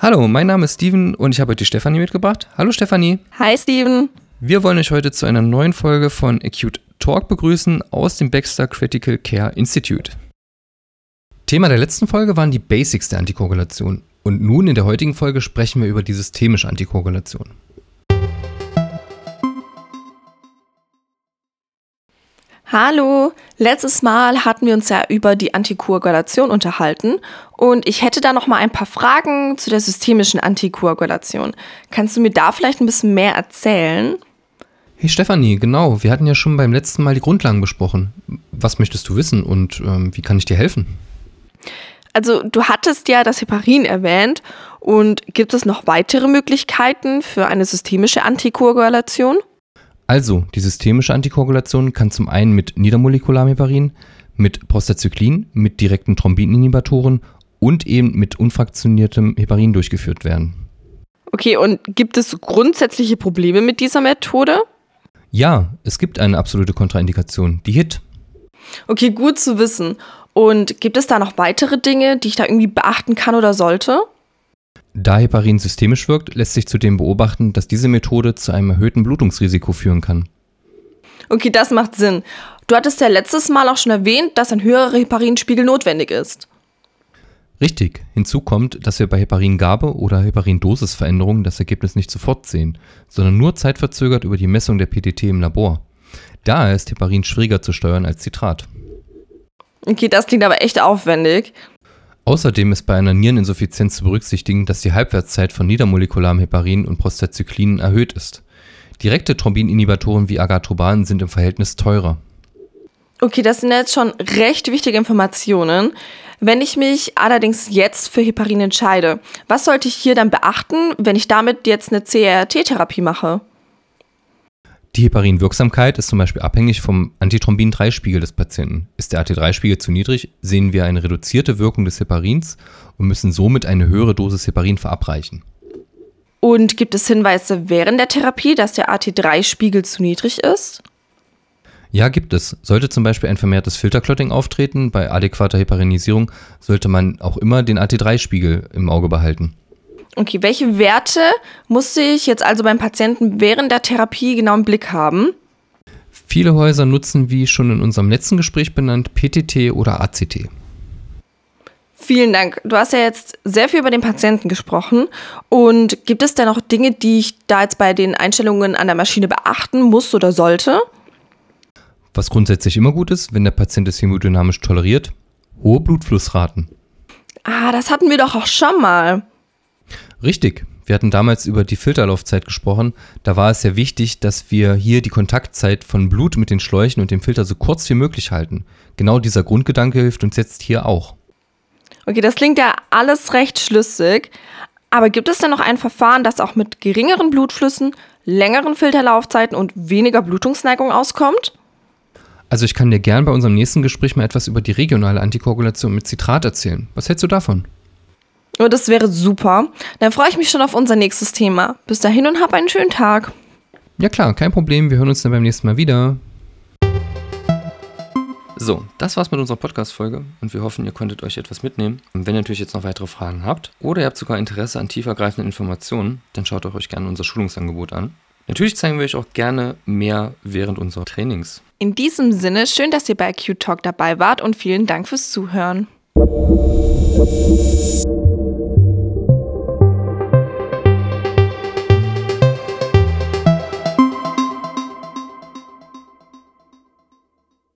Hallo, mein Name ist Steven und ich habe heute die Stefanie mitgebracht. Hallo Stefanie. Hi Steven. Wir wollen euch heute zu einer neuen Folge von Acute Talk begrüßen aus dem Baxter Critical Care Institute. Thema der letzten Folge waren die Basics der Antikoagulation. Und nun in der heutigen Folge sprechen wir über die systemische Antikoagulation. Hallo, letztes Mal hatten wir uns ja über die Antikoagulation unterhalten und ich hätte da noch mal ein paar Fragen zu der systemischen Antikoagulation. Kannst du mir da vielleicht ein bisschen mehr erzählen? Hey Stefanie, genau, wir hatten ja schon beim letzten Mal die Grundlagen besprochen. Was möchtest du wissen und ähm, wie kann ich dir helfen? Also du hattest ja das Heparin erwähnt und gibt es noch weitere Möglichkeiten für eine systemische Antikoagulation? Also, die systemische Antikoagulation kann zum einen mit niedermolekularem Heparin, mit Prostacyclin, mit direkten Thrombininhibitoren und eben mit unfraktioniertem Heparin durchgeführt werden. Okay, und gibt es grundsätzliche Probleme mit dieser Methode? Ja, es gibt eine absolute Kontraindikation, die HIT. Okay, gut zu wissen. Und gibt es da noch weitere Dinge, die ich da irgendwie beachten kann oder sollte? Da Heparin systemisch wirkt, lässt sich zudem beobachten, dass diese Methode zu einem erhöhten Blutungsrisiko führen kann. Okay, das macht Sinn. Du hattest ja letztes Mal auch schon erwähnt, dass ein höherer Heparinspiegel notwendig ist. Richtig. Hinzu kommt, dass wir bei Heparingabe oder Heparindosisveränderungen das Ergebnis nicht sofort sehen, sondern nur zeitverzögert über die Messung der PTT im Labor. Daher ist Heparin schwieriger zu steuern als Citrat. Okay, das klingt aber echt aufwendig. Außerdem ist bei einer Niereninsuffizienz zu berücksichtigen, dass die Halbwertszeit von niedermolekularem Heparin und Prostacyclin erhöht ist. Direkte Thrombininhibitoren wie Agatroban sind im Verhältnis teurer. Okay, das sind jetzt schon recht wichtige Informationen. Wenn ich mich allerdings jetzt für Heparin entscheide, was sollte ich hier dann beachten, wenn ich damit jetzt eine CRT-Therapie mache? Die Heparinwirksamkeit ist zum Beispiel abhängig vom Antithrombin-3-Spiegel des Patienten. Ist der AT3-Spiegel zu niedrig, sehen wir eine reduzierte Wirkung des Heparins und müssen somit eine höhere Dosis Heparin verabreichen. Und gibt es Hinweise während der Therapie, dass der AT3-Spiegel zu niedrig ist? Ja, gibt es. Sollte zum Beispiel ein vermehrtes Filterclotting auftreten, bei adäquater Heparinisierung sollte man auch immer den AT3-Spiegel im Auge behalten. Okay, welche Werte musste ich jetzt also beim Patienten während der Therapie genau im Blick haben? Viele Häuser nutzen, wie schon in unserem letzten Gespräch benannt, PTT oder ACT. Vielen Dank. Du hast ja jetzt sehr viel über den Patienten gesprochen. Und gibt es da noch Dinge, die ich da jetzt bei den Einstellungen an der Maschine beachten muss oder sollte? Was grundsätzlich immer gut ist, wenn der Patient es hemodynamisch toleriert, hohe Blutflussraten. Ah, das hatten wir doch auch schon mal. Richtig. Wir hatten damals über die Filterlaufzeit gesprochen. Da war es sehr wichtig, dass wir hier die Kontaktzeit von Blut mit den Schläuchen und dem Filter so kurz wie möglich halten. Genau dieser Grundgedanke hilft uns jetzt hier auch. Okay, das klingt ja alles recht schlüssig. Aber gibt es denn noch ein Verfahren, das auch mit geringeren Blutflüssen, längeren Filterlaufzeiten und weniger Blutungsneigung auskommt? Also ich kann dir gern bei unserem nächsten Gespräch mal etwas über die regionale Antikoagulation mit Citrat erzählen. Was hältst du davon? Oh, das wäre super. Dann freue ich mich schon auf unser nächstes Thema. Bis dahin und hab einen schönen Tag. Ja klar, kein Problem. Wir hören uns dann beim nächsten Mal wieder. So, das war's mit unserer Podcast-Folge und wir hoffen, ihr konntet euch etwas mitnehmen. Und wenn ihr natürlich jetzt noch weitere Fragen habt oder ihr habt sogar Interesse an tiefergreifenden Informationen, dann schaut euch gerne unser Schulungsangebot an. Natürlich zeigen wir euch auch gerne mehr während unserer Trainings. In diesem Sinne, schön, dass ihr bei Q Talk dabei wart und vielen Dank fürs Zuhören.